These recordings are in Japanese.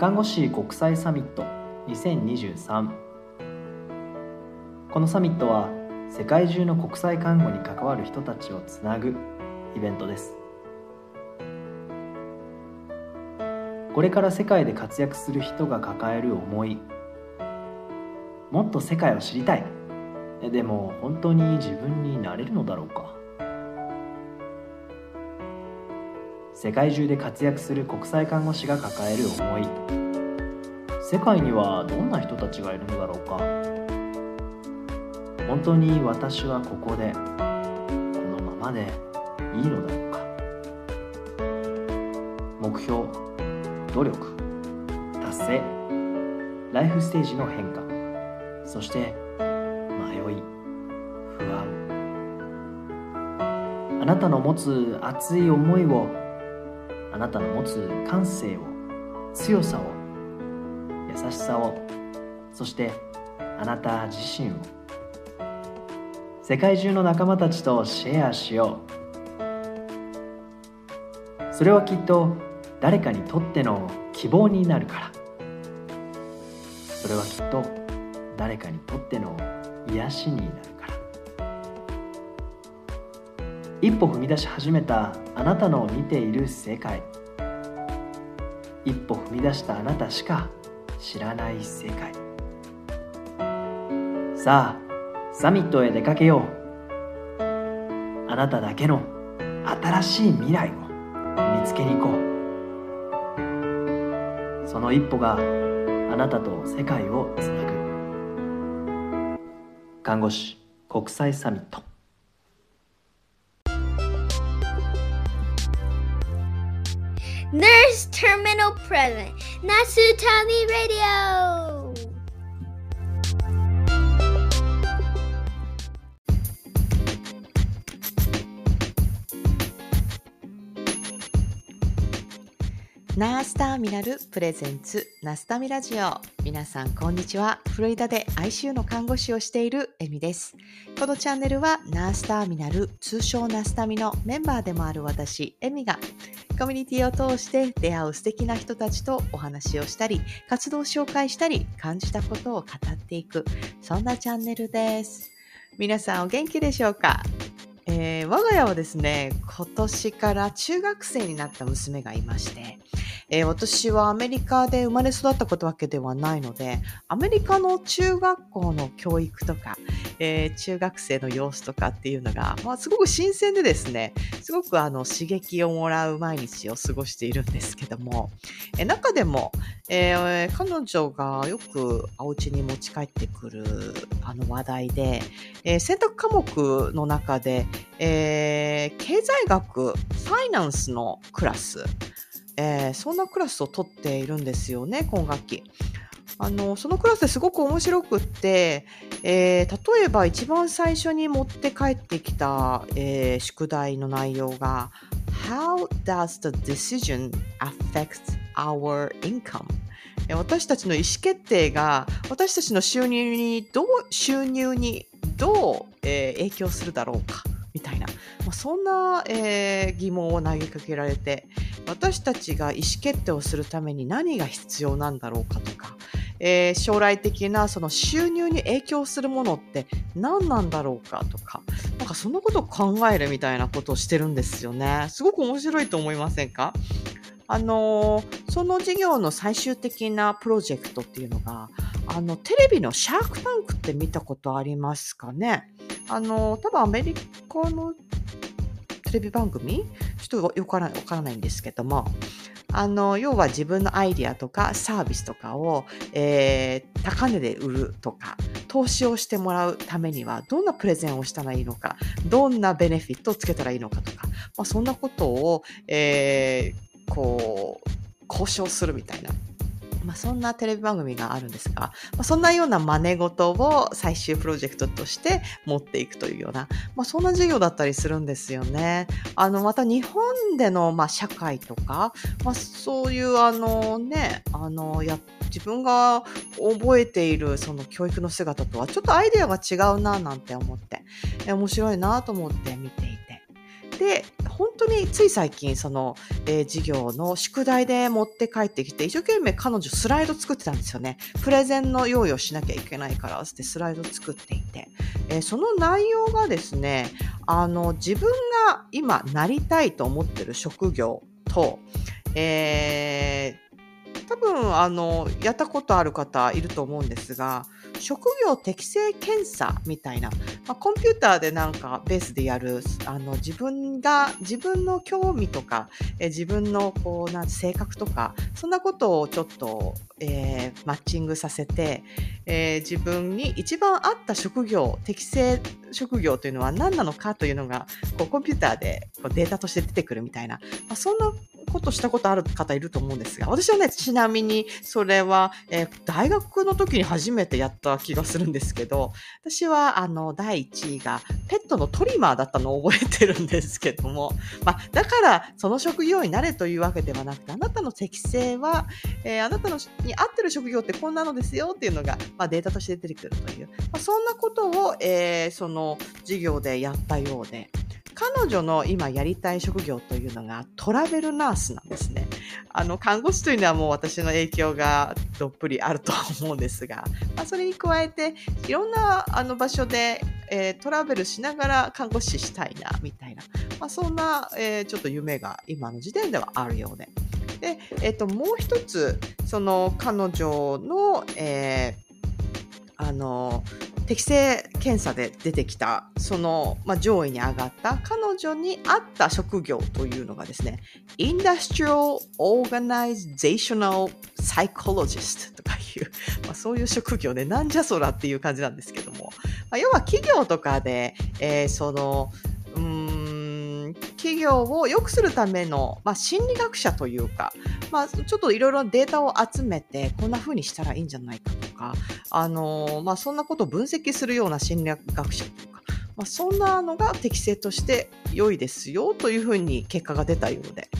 看護師国際サミット2023このサミットは世界中の国際看護に関わる人たちをつなぐイベントです。これから世界で活躍する人が抱える思いもっと世界を知りたい。でも本当に自分になれるのだろうか。世界中で活躍する国際看護師が抱える思い。世界にはどんな人たちがいるのだろうか。本当に私はここでこのままでいいのだろうか。目標努力達成ライフステージの変化そして迷い不安。あなたの持つ熱い思いをなたの持つ感性を強さを優しさをそしてあなた自身を。世界中の仲間たちとシェアしよう。それはきっと誰かにとっての希望になるから。それはきっと誰かにとっての癒しになる。一歩踏み出し始めたあなたの見ている世界。一歩踏み出したあなたしか知らない世界。さあサミットへ出かけよう。あなただけの新しい未来を見つけに行こう。その一歩があなたと世界をつなぐ。看護師国際サミット。Terminal Present, Nasutami Radio. ナースターミナルプレゼンツナスタミラジオ皆さんこんにちは。フロリダで ICU の看護師をしているエミです。このチャンネルはナースターミナル通称ナスタミのメンバーでもある私エミがコミュニティを通して出会う素敵な人たちとお話をしたり活動を紹介したり感じたことを語っていくそんなチャンネルです。皆さんお元気でしょうか？えー我が家はですね、今年から中学生になった娘がいまして、えー私はアメリカで生まれ育ったことわけではないので、アメリカの中学校の教育とか、えー中学生の様子とかっていうのが、まあ、すごく新鮮でですね、すごくあの刺激をもらう毎日を過ごしているんですけども、えー中でも、えー彼女がよくお家に持ち帰ってくるあの話題で、えー選択科目の中で、えー経済学、ファイナンスのクラス、えーそんなクラスを取っているんですよね、今学期。あの、そのクラスですごく面白くって、えー例えば一番最初に持って帰ってきた、えー宿題の内容が How does the decision affect our income? え私たちの意思決定が私たちの収入にどう収入にどう、えー影響するだろうかみたいな、まあ、そんな、えー疑問を投げかけられて私たちが意思決定をするために何が必要なんだろうかとか、えー将来的なその収入に影響するものって何なんだろうかとかなんかそのことを考えるみたいなことをしてるんですよね。すごく面白いと思いませんか？あのーその事業の最終的なプロジェクトっていうのがあのテレビのシャークタンクって見たことありますかね？あの多分アメリカのテレビ番組？ちょっとよくわからわからないんですけども。あの要は自分のアイディアとかサービスとかを、えー高値で売るとか投資をしてもらうためにはどんなプレゼンをしたらいいのかどんなベネフィットをつけたらいいのかとか、まあ、そんなことを、えーこう交渉するみたいな。まあ、そんなテレビ番組があるんですが、まあ、そんなような真似事を最終プロジェクトとして持っていくというような、まあ、そんな授業だったりするんですよね。あの、また日本での、まあ、社会とか、まあ、そういうあのね、あの、や、自分が覚えているその教育の姿とはちょっとアイデアが違うななんて思って、え面白いなと思って見ていて。で、本当につい最近、その、えー授業の宿題で持って帰ってきて、一生懸命彼女スライド作ってたんですよね。プレゼンの用意をしなきゃいけないから、ってスライド作っていて。えーその内容がですね、あの、自分が今なりたいと思ってる職業と、えー多分あのやったことある方いると思うんですが職業適性検査みたいな、まあ、コンピューターでなんかベースでやるあの自分が自分の興味とかえ自分のこうなん性格とかそんなことをちょっと、えーマッチングさせて、えー自分に一番合った職業適性職業というのは何なのかというのがこうコンピューターでこうデータとして出てくるみたいな、まあ、そんなことしたことある方いると思うんですが、私はね、ちなみにそれは、えー大学の時に初めてやった気がするんですけど、私はあの、第1位がペットのトリマーだったのを覚えてるんですけども、まあ、だからその職業になれというわけではなくて、あなたの適性は、えーあなたのに合ってる職業ってこんなのですよっていうのが、まあ、データとして出てくるという、まあ、そんなことを、えーその授業でやったようで、彼女の今やりたい職業というのがトラベルナースなんですね。あの、看護師というのはもう私の影響がどっぷりあると思うんですが、まあ、それに加えて、いろんなあの場所で、えートラベルしながら看護師したいな、みたいな、まあ、そんな、えーちょっと夢が今の時点ではあるようで。で、えっ、と、もう一つ、その彼女の、えーあの、適正検査で出てきた、その、まあ、上位に上がった彼女に合った職業というのがですね、Industrial Organizational Psychologist とかいう、まあ、そういう職業で、なんじゃそらっていう感じなんですけども、まあ、要は企業とかで、えーその、うん、企業を良くするための、まあ、心理学者というか、まあ、ちょっといろいろデータを集めて、こんな風にしたらいいんじゃないかとか、あのまあ、そんなことを分析するような心理学者とか、まあ、そんなのが適正として良いですよというふうに結果が出たようで、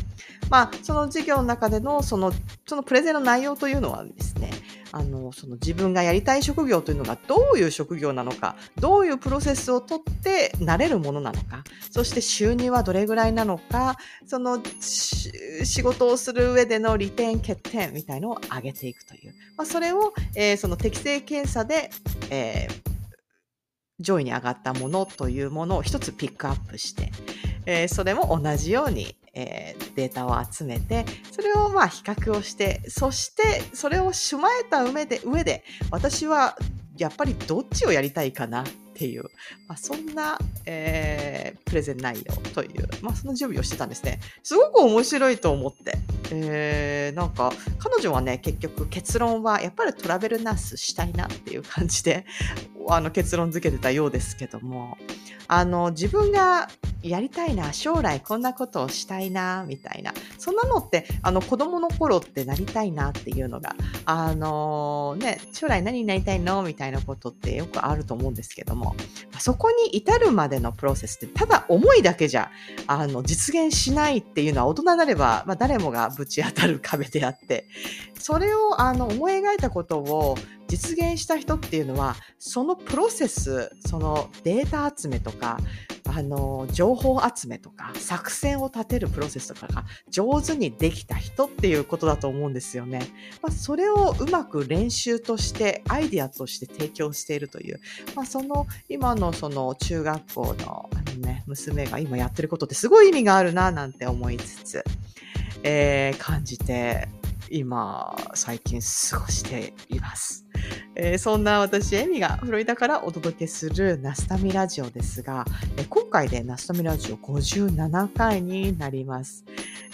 まあ、その授業の中でのそのそのプレゼンの内容というのはですねあのその自分がやりたい職業というのがどういう職業なのかどういうプロセスをとってなれるものなのかそして収入はどれぐらいなのかその仕事をする上での利点欠点みたいのを上げていくという、まあ、それを、えーその適正検査で、えー上位に上がったものというものを一つピックアップして、えーそれも同じように、えーデータを集めてそれをまあ比較をしてそしてそれをしまえた上で上で私はやっぱりどっちをやりたいかなっていう、まあ、そんな、えープレゼン内容という、まあ、その準備をしてたんですね。すごく面白いと思って。えーなんか彼女はね結局結論はやっぱりトラベルナースしたいなっていう感じで あの結論付けてたようですけども。あの自分がやりたいな将来こんなことをしたいなみたいな。そんなのってあの子供の頃ってなりたいなっていうのがあのね将来何になりたいの？みたいなことってよくあると思うんですけどもそこに至るまでのプロセスってただ思いだけじゃあの実現しないっていうのは大人になれば、まあ、誰もがぶち当たる壁であってそれをあの思い描いたことを実現した人っていうのはそのプロセスそのデータ集めとかあの情報集めとか作戦を立てるプロセスとかが上手にできた人っていうことだと思うんですよね。まあ、それをうまく練習としてアイディアとして提供しているという、まあ、その今のその中学校のあの、ね、娘が今やってることってすごい意味があるななんて思いつつ、えー感じて今最近過ごしています。えーそんな私、エミがフロリダからお届けするナスタミラジオですが、えー今回でナスタミラジオ57回になります。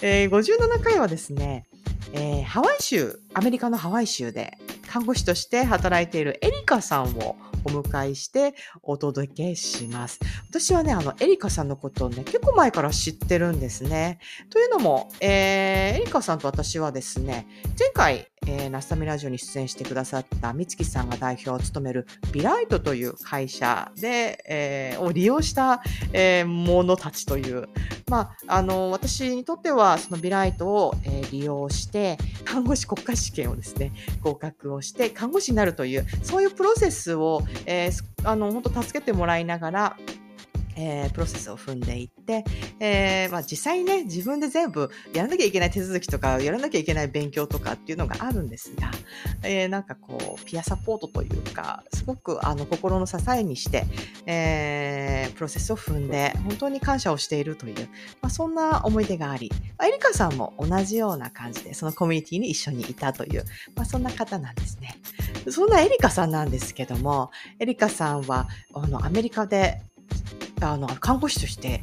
えー57回はですね、えーハワイ州、アメリカのハワイ州で看護師として働いているエリカさんをお迎えしてお届けします。私はね、あの、エリカさんのことをね、結構前から知ってるんですね。というのも、えーエリカさんと私はですね、前回、えーナスタミラジオに出演してくださった美月さんが代表を務めるビライトという会社で、えーを利用した、えーものたちという、まあ、あの、私にとってはそのビライトを、えー利用して、看護師国家試験をですね、合格をして、看護師になるという、そういうプロセスを、えーあの、本当助けてもらいながら、えープロセスを踏んでいって、えーまあ、実際にね、自分で全部やらなきゃいけない手続きとか、やらなきゃいけない勉強とかっていうのがあるんですが、えーなんかこう、ピアサポートというか、すごくあの心の支えにして、えプロセスを踏んで、本当に感謝をしているという、まあ、そんな思い出があり、エリカさんも同じような感じで、そのコミュニティに一緒にいたという、まあ、そんな方なんですね。そんなエリカさんなんですけども、エリカさんは、あの、アメリカで、あの、看護師として、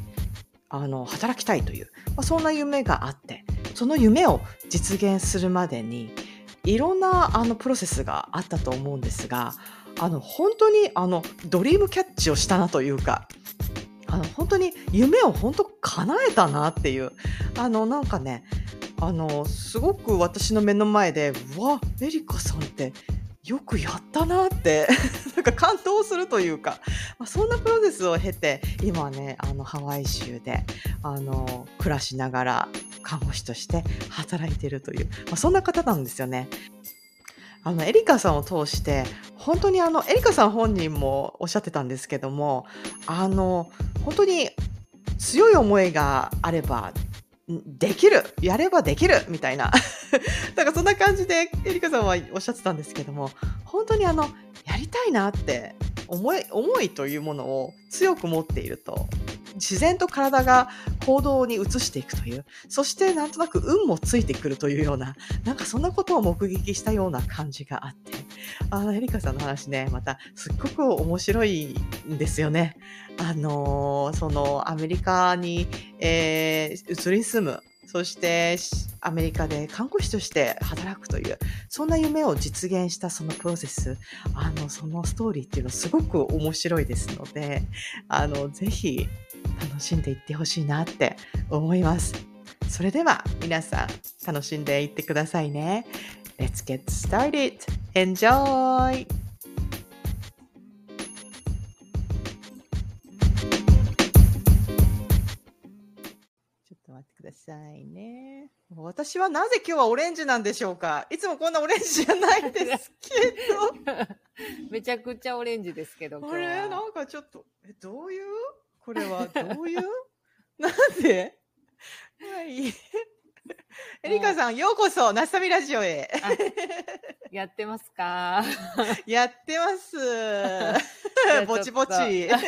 あの、働きたいという、まあ、そんな夢があって、その夢を実現するまでに、いろんな、あの、プロセスがあったと思うんですが、あの、本当に、あの、ドリームキャッチをしたなというか、あの、本当に夢を本当叶えたなっていう、あの、なんかね、あの、すごく私の目の前で、うわ、エリカさんって、よくやったなって、か感動するというか、まあ、そんなプロセスを経て、今ね、あの、ハワイ州で、あの、暮らしながら、看護師として働いているという、まあ、そんな方なんですよね。あの、エリカさんを通して、本当にあの、エリカさん本人もおっしゃってたんですけども、あの、本当に強い思いがあれば、できるやればできるみたいな。なんかそんな感じでエリカさんはおっしゃってたんですけども、本当にあの、やりたいなって思い、思いというものを強く持っていると、自然と体が行動に移していくという、そしてなんとなく運もついてくるというような、なんかそんなことを目撃したような感じがあって、あの、エリカさんの話ね、またすっごく面白いんですよね。あのーそのアメリカに、えー移り住む、そしてアメリカで看護師として働くという、そんな夢を実現したそのプロセス、あの、そのストーリーっていうのすごく面白いですので、あの、ぜひ楽しんでいってほしいなって思います。それでは皆さん楽しんでいってくださいね。Let's get started. Enjoy! ださいね。私はなぜ今日はオレンジなんでしょうか？いつもこんなオレンジじゃないですけ めちゃくちゃオレンジですけど、ど。今日あれはなんかちょっと、え、どういう？これは？どういう？なんで？はい。エリカさん、ようこそ、ナスタミラジオへ。あやってますか？やってます。ぼちぼち。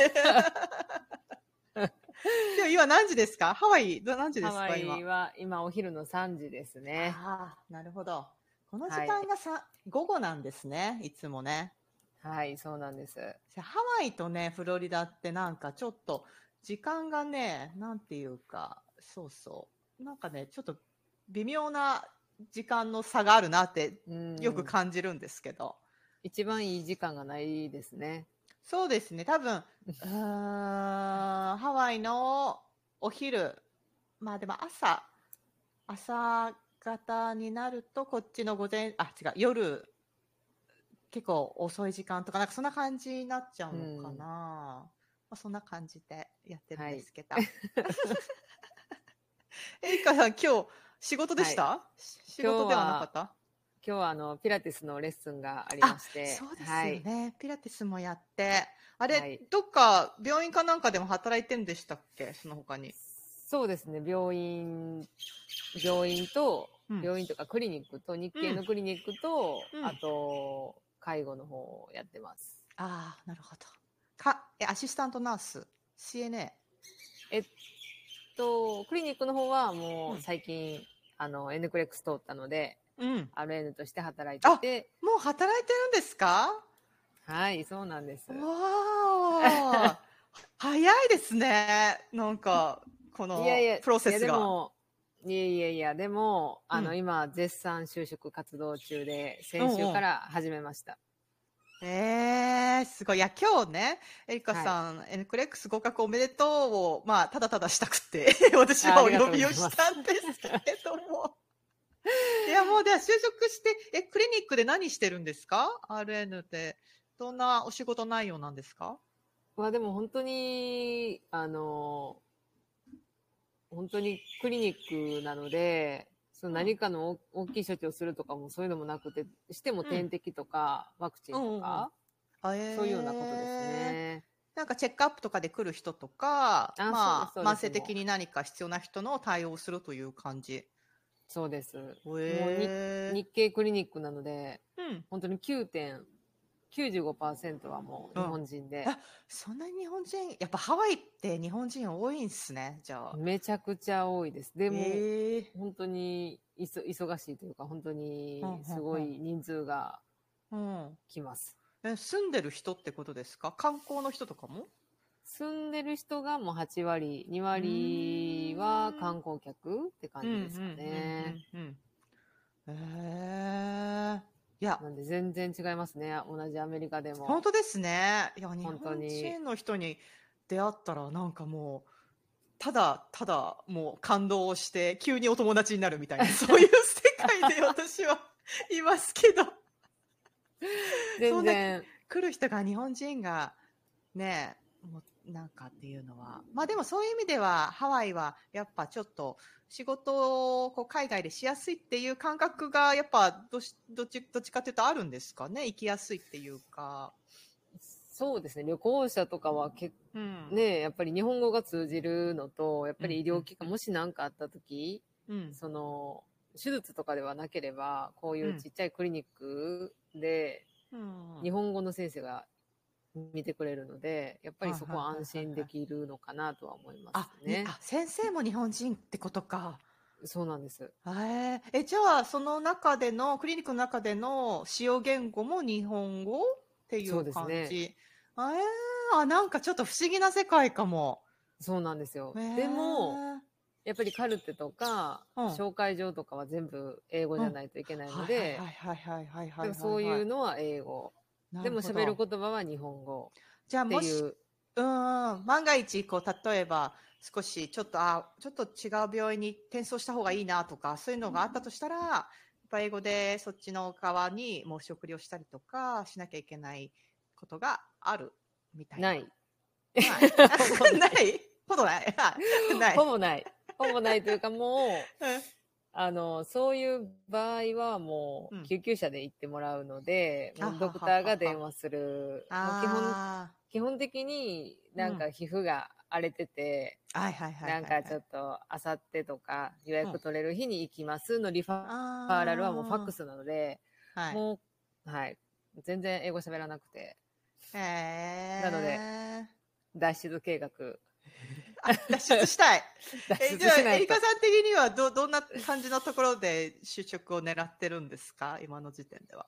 でも今何時ですか？ハワイ、ど何時ですハワイ。は今お昼の3時ですね。ああ、なるほど。この時間がさ、午後なんですね、いつもね。はい、そうなんです。ハワイとね、フロリダってなんかちょっと時間がね、なんていうか、そうそう。なんかね、ちょっと微妙な時間の差があるなってうんよく感じるんですけど。一番いい時間がないですね。そうですね、多分、うーんハワイのお昼、まあでも朝、朝方になると、こっちの午前、あ、違う、夜、結構遅い時間とか、なんかそんな感じになっちゃうのかな。うん。まあ、そんな感じでやってるんですけど。エリカさん、今日、仕事でした、仕事ではなかった？今日はあの、ピラティスのレッスンがありまして。そうですよはい。ね、ピラティスもやって。あれ、はいどっか病院かなんかでも働いてんでしたっけ？その他に。そうですね、病院、病院と、うん病院とかクリニックと、日系のクリニックと、うんあと、介護の方をやってます。ああ、なるほど。か、え、アシスタントナース、CNA。えっと、クリニックの方はもうんう最近、あの、N クレックス通ったので、うん。RN として働いてて、もう働いてるんですか？はい、そうなんです。わあ。早いですね。なんか、このいやいや、プロセスが。いやでも、いやいやいや、でも、あの、うん今、絶賛就職活動中で、先週から始めました。えー、すごい。いや、今日ね、エリカさん、エンクレックス合格おめでとうを、まあ、ただただしたくて、私はお呼びをしたんですけれども。いや、もう、では、就職して、え、クリニックで何してるんですか ?RN って、どんなお仕事内容なんですか？まあでも本当に、あの、本当にクリニックなので、その何かの大大きい処置をするとかもそういうのもなくて、しても点滴とか、ワクチンとか、あえー。そういうようなことですね。なんかチェックアップとかで来る人とか、あまあ、慢性的に何か必要な人の対応をするという感じ。そうです。へー日系クリニックなので、うん。本当に9.95%はもう日本人で、あそんなに日本人、やっぱハワイって日本人多いんすね、じゃあ。めちゃくちゃ多いです。でも、本当にいそ忙しいというか、本当にすごい人数がうん。来ます。え住んでる人ってことですか？観光の人とかも？住んでる人がもう8割、2割は観光客って感じですかね。へえ。いや、なんで全然違いますね。同じアメリカでも。本当ですね。いや、日本人の人に出会ったら、なんかもう、ただ、ただ、もう感動して、急にお友達になるみたいな、そういう世界で私はいますけど、全然。来る人が日本人が、ね、もうなんかっていうのは、まあでもそういう意味では、ハワイはやっぱちょっと、仕事をこう海外でしやすいっていう感覚が、やっぱどしどっち、どっちかっていうとあるんですかね？行きやすいっていうか。そうですね。旅行者とかは結うんね、やっぱり日本語が通じるのと、やっぱり医療機関、もし何かあった時、うん。その、手術とかではなければ、こういうちっちゃいクリニックで、うん日本語の先生が見てくれるので、やっぱりそこは安心できるのかなとは思いまあすね。あ、先生も日本人ってことか。そうなんです。えーえ、じゃあ、その中での、クリニックの中での使用言語も日本語っていそうですう感じ。ねあえー、あ、なんかちょっと不思議な世界かも。そうなんですよ。でも、、やっぱりカルテとか、うん紹介状とかは全部英語じゃないといけないので、はいはいはいはいそういうのは英語。でも喋る。言葉は日本語じゃあ、もし、いう。うん、万が一、こう、例えば、少し、ちょっと、あ、ちょっと違う病院に転送した方がいいなとか、そういうのがあったとしたら、やっぱ英語でそっちの側に申し送りをしたりとか、しなきゃいけないことがあるみたいな。ない。ない。ほど ない。ほぼない。ほぼないというかもう、うんあの、そういう場合はもうんう、救急車で行ってもらうので、うドクターが電話する。基本、あ基本的になんか皮膚が荒れてて、ーはいはいはいは。ないんかちょっと、あさってとか予約取れる日に行きますのリファーラルはもうファックスなので、はい。もう、はい。全然英語喋らなくて、へーなので脱出計画、あ脱出したい。脱えじゃあ、エリカ。さん的にはど、どんな感じのところで就職を狙ってるんですか？今の時点では。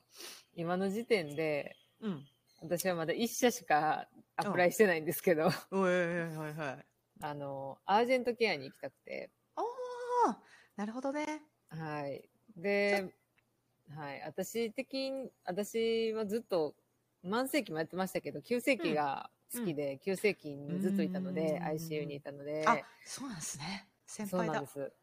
今の時点で、うん。私はまだ一社しかアプライしてないんですけど、はい。あの、アージェントケアに行きたくて、ああ、なるほどね。はい。で、はい。私的に、私はずっと、慢性期もやってましたけど、急性期が好きで、急性期にずっといたので、うん ICU にいたので、あ、そうなんですね。先輩だそうなんで。す。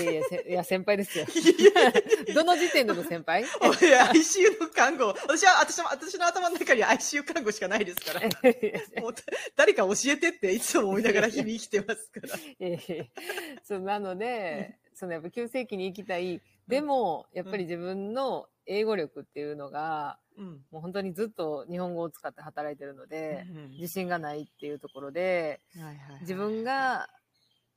いやいや、せ いや先輩ですよ。どの時点での先輩？おいや ICU の看護。私は、私も、私の頭の中には ICU 看護しかないですから。もう誰か教えてっていつも思いながら日々生きてますから。ええそうなので、そのやっぱ急性期に行きたい。でも、やっぱり自分の英語力っていうのが、うん。もう本当にずっと日本語を使って働いてるので、うん自信がないっていうところで、はいはいはい自分が、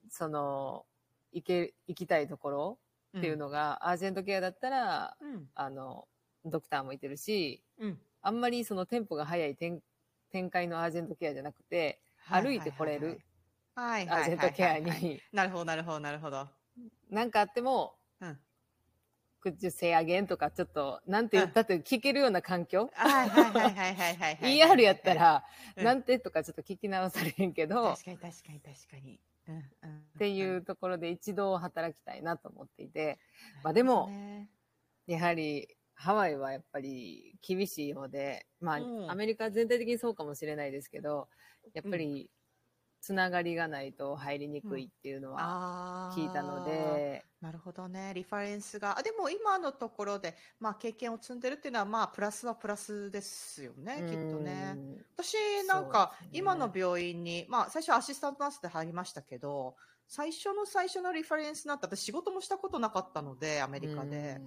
その、行け、行きたいところっていうのが、アージェントケアだったら、うん。あの、ドクターもいてるし、うん。あんまりそのテンポが速い展展開のアージェントケアじゃなくて、歩いて来れるはいアージェントケアに、なるほど、なるほど、なるほど。なんかあっても、うん。Could you say again とかちょっと、なんて言ったって聞けるような環境、はいはいはいはいはいはいはい。ER やった、ら、うん。なんてとかちょっと聞き直されへんけど、確かに確かに確かに。うんうん。っっていうところで一度働きたいなと思っていて、まあでもやはりハワイはやっぱり厳しいので、まあ、うん。アメリカ全体的にそうかもしれないですけど、やっぱりつながりがないと入りにくいっていうのはあ聞いたので、なるほどね。リファレンスが。あでも今のところで、まあ経験を積んでるっていうのは、まあプラスはプラスですよね、きっとね。うん私なんか今の病院に、まあ最初アシスタントナースで入りましたけど、最初の最初のリファレンスなんて私仕事もしたことなかったので、アメリカで。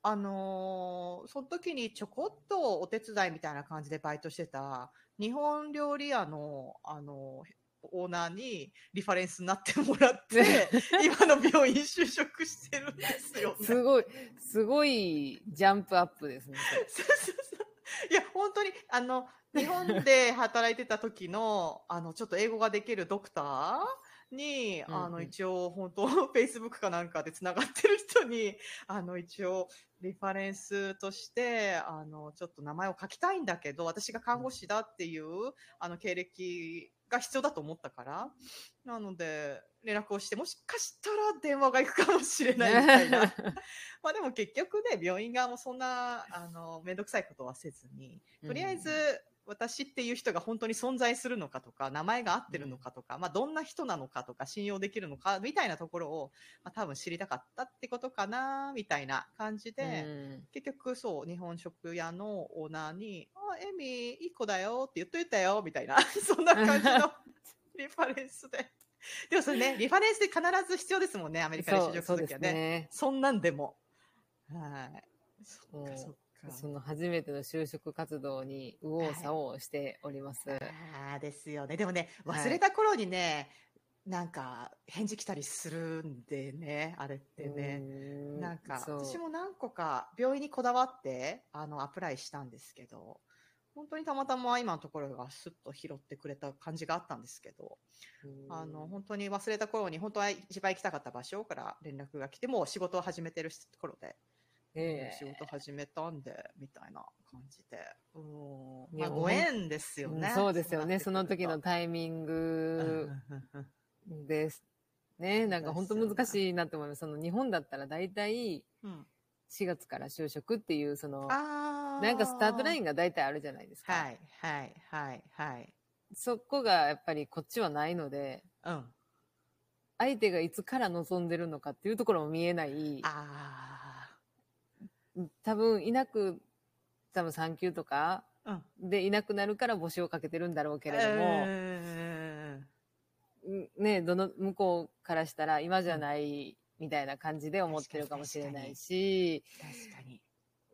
あのーその時にちょこっとお手伝いみたいな感じでバイトしてた、日本料理屋の、あのーオーナーにリファレンスになってもらって、今の病院就職してるんですよ、ね。すごい、すごいジャンプアップですね。そうそうそう。いや、本当に、あの、日本で働いてた時の、あの、ちょっと英語ができるドクターに、うんうんあの、一応、本当、Facebook かなんかで繋がってる人に、あの、一応、リファレンスとして、あの、ちょっと名前を書きたいんだけど、私が看護師だっていう、あの、経歴が必要だと思ったから、なので、連絡をして、もしかしたら電話が行くかもしれないみたいな。まあでも結局ね、病院側もそんな、あの、めんどくさいことはせずに、とりあえず、私っていう人が本当に存在するのかとか、名前が合ってるのかとか、まあどんな人なのかとか、信用できるのか、みたいなところを、まあ多分知りたかったってことかな、みたいな感じで、うん結局そう、日本食屋のオーナーに、あ、エミ、いい子だよって言っといたよ、みたいな、そんな感じの リファレンスで。でもそれね、リファレンスで必ず必要ですもんね、アメリカで就職するときはね。ね。そんなんでも。はい。そっかうんそっか。その初めての就職活動に右往左往しております。ああ、ですよね。でもね、はい忘れた頃にね、なんか返事来たりするんでね、あれってね。ねなんか、私も何個か病院にこだわって、あの、アプライしたんですけど、本当にたまたま今のところがスッと拾ってくれた感じがあったんですけど、あの、本当に忘れた頃に、本当は一番行きたかった場所から連絡が来て、もう仕事を始めてる頃で、ええ仕事始めたんで、みたいな感じで。うんまあ、ご縁ですよね。うんそうですよね。その時のイタイミングです。ね、なんか本当難しいなと思います。その日本だったら大体うん。4月から就職っていう、その、あなんかスタートラインンが大体あるじゃないですか。はい、はい、はい、はい。そこがやっぱりこっちはないので、うん。相手がいつから望んでるのかっていうところも見えない。あ多分いなく、多分産休とか。でいなくなるから募集をかけてるんだろうけけれども、うんうんね、どの、向こうからしたら今じゃないみたいな感じで思ってるかもしれないし、確かに。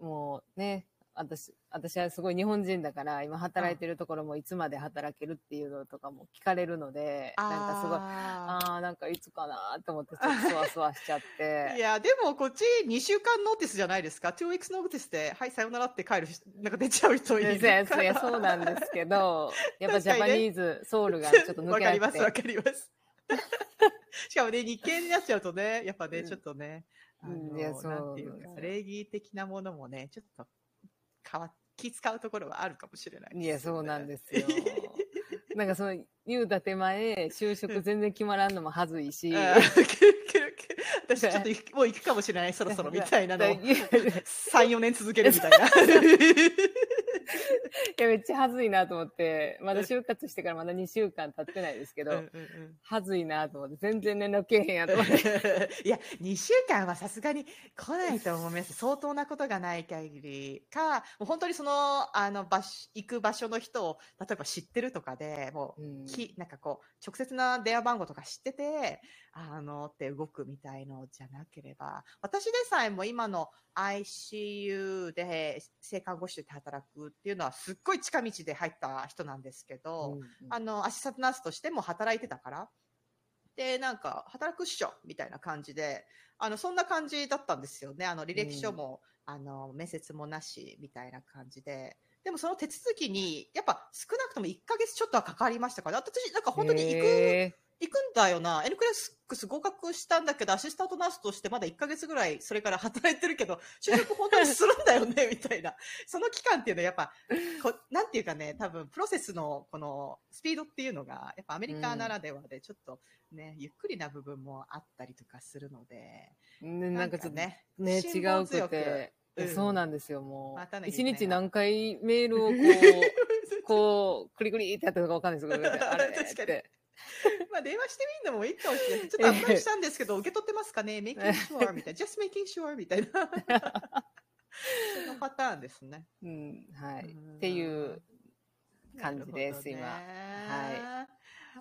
もうね、私、私はすごい日本人だから、今働いてるところもいつまで働けるっていうのとかも聞かれるので、なんかすごい、ああなんかいつかなと思って、ちょっと そわそわしちゃっーいて。や、でもこっち2週間ノーティスじゃないですか？2 weeks ノーティスで、はい、さよならって帰る人、なんか出ちゃう人いるから。いやそうなんですけど、やっぱジャパニーズ、ソウルが ちょっと抜わけなくて。かります、わかります。しかもね、日系になっちゃうとね、やっぱね、うんちょっとね、あうんのいやそうなんていうか、礼儀的なものもね、ちょっと変わ気使うところはあるかもしれないいや、そうなんでですよ。なんかその、言うた手前、就職全然決まらんのもはずいし。私ちょっともう行くかもしれない、そろそろみたいなのを いやいや3、4年続けるみたいな。いや、めっちゃはずいなと思って、まだ就活してからまだ2週間経ってないですけど、うんうんうんはずいなと思って、全然連絡けえへんやと思って。いや、2週間はさすがに来ないと思います。相当なことがない限りか、もう本当にその、あの、場所、行く場所の人を、例えば知ってるとかで、もう、うんき、なんかこう、直接な電話番号とか知ってて、あの、って動くみたいのじゃなければ、私でさえも今の ICU で性看護師として働くっていうのはすっごい近道で入った人なんですけど、あの、アシスタントナースとしても働いてたから、で、なんか、働くっしょみたいな感じで、あの、そんな感じだったんですよね。あの、履歴書も、あの、面接もなし、みたいな感じで。でもその手続きに、やっぱ少なくとも1ヶ月ちょっとはかかりましたから、私、なんか本当に行く、へ行くんだよな。N クラスクス合格したんだけど、アシスタントナースとしてまだ1ヶ月ぐらいそれから働いてるけど、就職本当にするんだよね、みたいな。その期間っていうのはやっぱ、こなんていうかね、多分プロセスのこのスピードっていうのが、やっぱアメリカならではでちょっとね、ゆっくりな部分もあったりとかするので、ーねなんかちょっとね、ね、違うくて、うんそうなんですよ、もう。またね一日何回メールをこう、こう、クリクリってやってるのかわかんないですけど、あれ確かにって。まあ電話してみるのもいいかもしれない。ちょっとアプライしたんですけど、受け取ってますかね ?making sure みたいな。just making sure みたいな。そのパターンですね。うん、はい。うんっていう感じです、今。は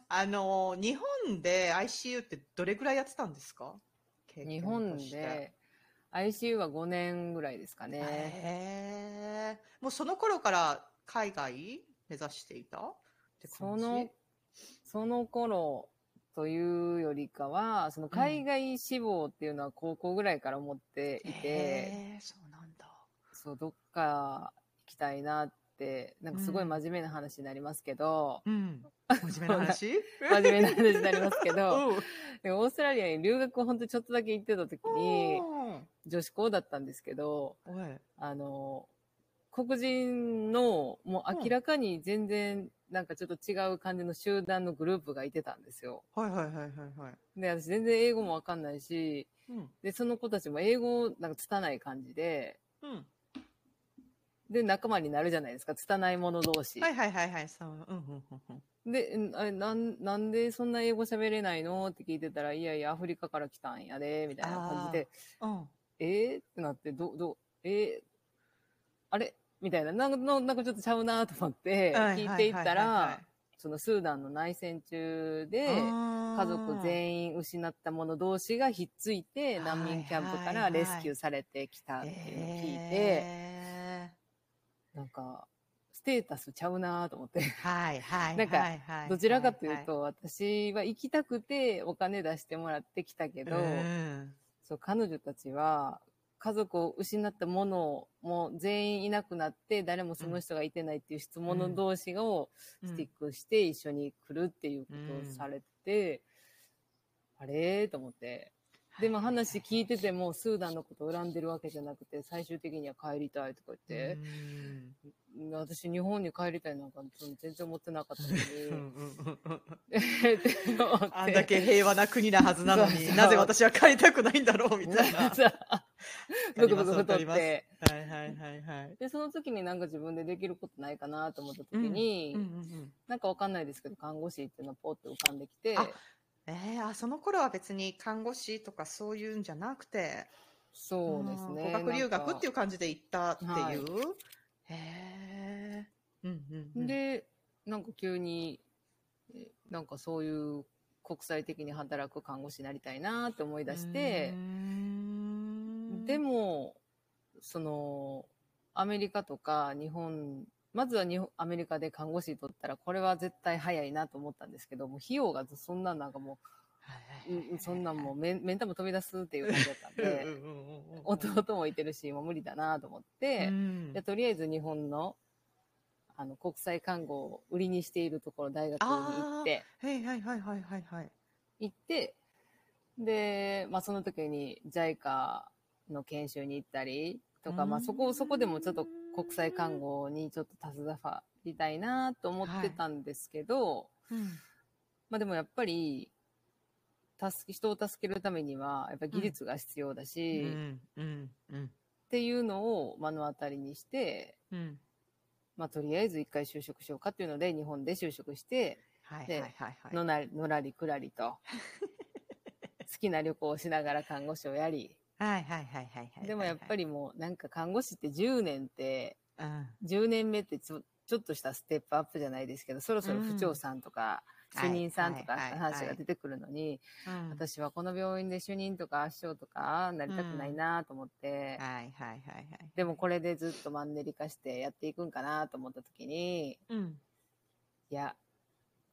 あの、日本で ICU ってどれぐらいやってたんですか？日本で、ICU は5年ぐらいですかね。もうその頃から海外目指していたって感じ？その、その頃というよりかは、その海外志望っていうのは高校ぐらいから思っていて、へえ、そうなんだ。そう、どっか行きたいなって、なんかすごい真面目な話になりますけど、うん。真面目な話？真面目な話になりますけど、う。んでオーストラリアに留学を本当にちょっとだけ行ってた時に、うん女子校だったんですけど、あの、黒人の、もう明らかに全然、なんかちょっと違う感じの集団のグループがいてたんですよ。はいはいはいはいはい。で、私全然英語もわかんないし、うん。で、その子たちも英語なんか拙い感じで、うん。で、仲間になるじゃないですか、拙い者同士。はいはいはいはい。そう。うんうんうんうん。で、んあれなん、なんでそんな英語喋れないのって聞いてたら、いやいや、アフリカから来たんやで、みたいな感じで、うん。えー、ってなって、ど、ど、えー、あれ？みたいな、なんか、なんかちょっとちゃうなと思って、聞いていったら、そのスーダンの内戦中で、家家族全員失った者同士がひっついて、はい難民キャンプからレスキューされてきたっていうのを聞いて、て、なんか、ステータスちゃうなと思って。はいはい。なんかはいはい。どちらかというと、私は行きたくてお金出してもらってきたけど、うん。そう、彼女たちは、家族を失ったものも全員いなくなって、誰もその人がいてないっていう質問同士をスティックして一緒に来るっていうことをされて、あれと思って。でも話聞いてても、スーダンのことを恨んでるわけじゃなくて、最終的には帰りたいとか言って、私日本に帰りたいなんか全然思ってなかったのに、あんだけ平和な国なはずなのに、なぜ私は帰りたくないんだろうみたいな。ブクブク太って。はいはいはいはい。で、その時になんか自分でできることないかなと思った時に、うんうんうんなんかわかんないですけど、看護師っていうのがポッと浮かんできて、あえー、あその頃は別に看護師とかそういうんじゃなくて、そうですね。ん語学留学っていうう感じで行ったっていう？はいへえ。うんうんうん、で、なんか急に、えなんかそういう国際的に働く看護師になりたいなって思い出してうー、んで、も、その、アメリカとか日本、まずは日本アメリカで看護師取ったら、これは絶対早いなと思ったんですけど、もう費用がそんななんかもう、うんそんなんもうメンタも飛び出すっていう感じだったんで、弟もいてるし、もう無理だなと思って、うん。でとりあえず日本のあの国際看護を売りにしているところ大学に行って。はいはいはいはいはいはい。行ってで、まあ、その時に JICA の研修に行ったりとか、まあ、そこそこでもちょっと国際看護にちょっと携わりたいなと思ってたんですけど、まあ、でもやっぱり助け人を助けるためにはやっぱ技術が必要だし、っうん。うん。うん。ていうのを目の当たりにして、うん。まあ、とりあえず一回就職しようかっていうので日本で就職してではいはいはいはい。のなりのらりくらりと 好きな旅行をしながら看護師をやりはいはいはいはいはい。でもやっぱりもうなんか看護師って10年ってうん、10年目ってちょちょっとしたステップアップじゃないですけどそろそろ不長さんとか主任さんとか話が出てくるのにうん私はこの病院で主任とか圧勝とかなりたくないなと思ってはいはいはいはい。でもこれでずっとマンネリ化してやっていくんかなと思った時にうん。いや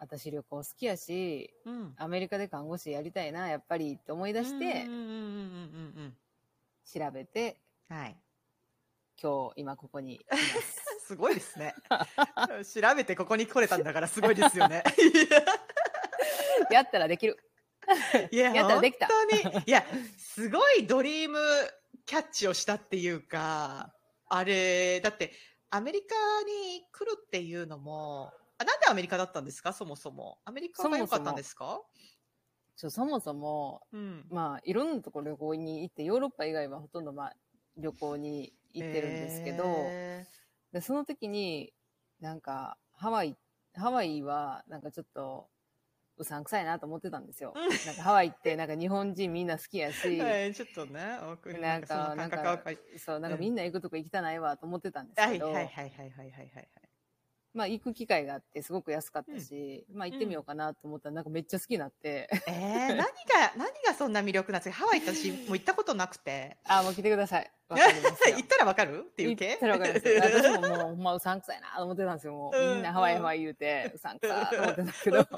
私旅行好きやしうん。アメリカで看護師やりたいなやっぱりって思い出して調べてうん。はい。今日今ここにいます すごいですね。調べてここに来れたんだからすごいですよね。やったらできるいや、やったらできた本当に。いや、すごいドリームキャッチをしたっていうか、あれ、だって、アメリカに来るっていうのも、あなんでアメリカだったんですか？そもそも。アメリカが良かったんですか？ちょそもそもうん。まあいろんなところ旅行に行ってヨーロッパ以外はほとんどまあ旅行に行ってるんですけど、へでその時になんかハワイハワイはなんかちょっとうさんくさいなと思ってたんですよ。うんなんかハワイってなんか日本人みんな好きやし、ーはい、ちょっとね、奥になんか、なんかそう、なんかうんみんな行くとこ行きたないわと思ってたんですはいけど、はいはいはいはいはいはい。まあ行く機会があってすごく安かったし、まあ行ってみようかなと思ったらなんかめっちゃ好きになって、えー、何が、何がそんな魅力なんですか？ハワイ私もう行ったことなくて。あ、もう来てください。行ったらわかる？っていう系？行ったらわかりますよ。私ももうほんまうさんくさいなと思ってたんですよ。もうみんなハワイハワイ言うて、うさんくさいと思ってたけど。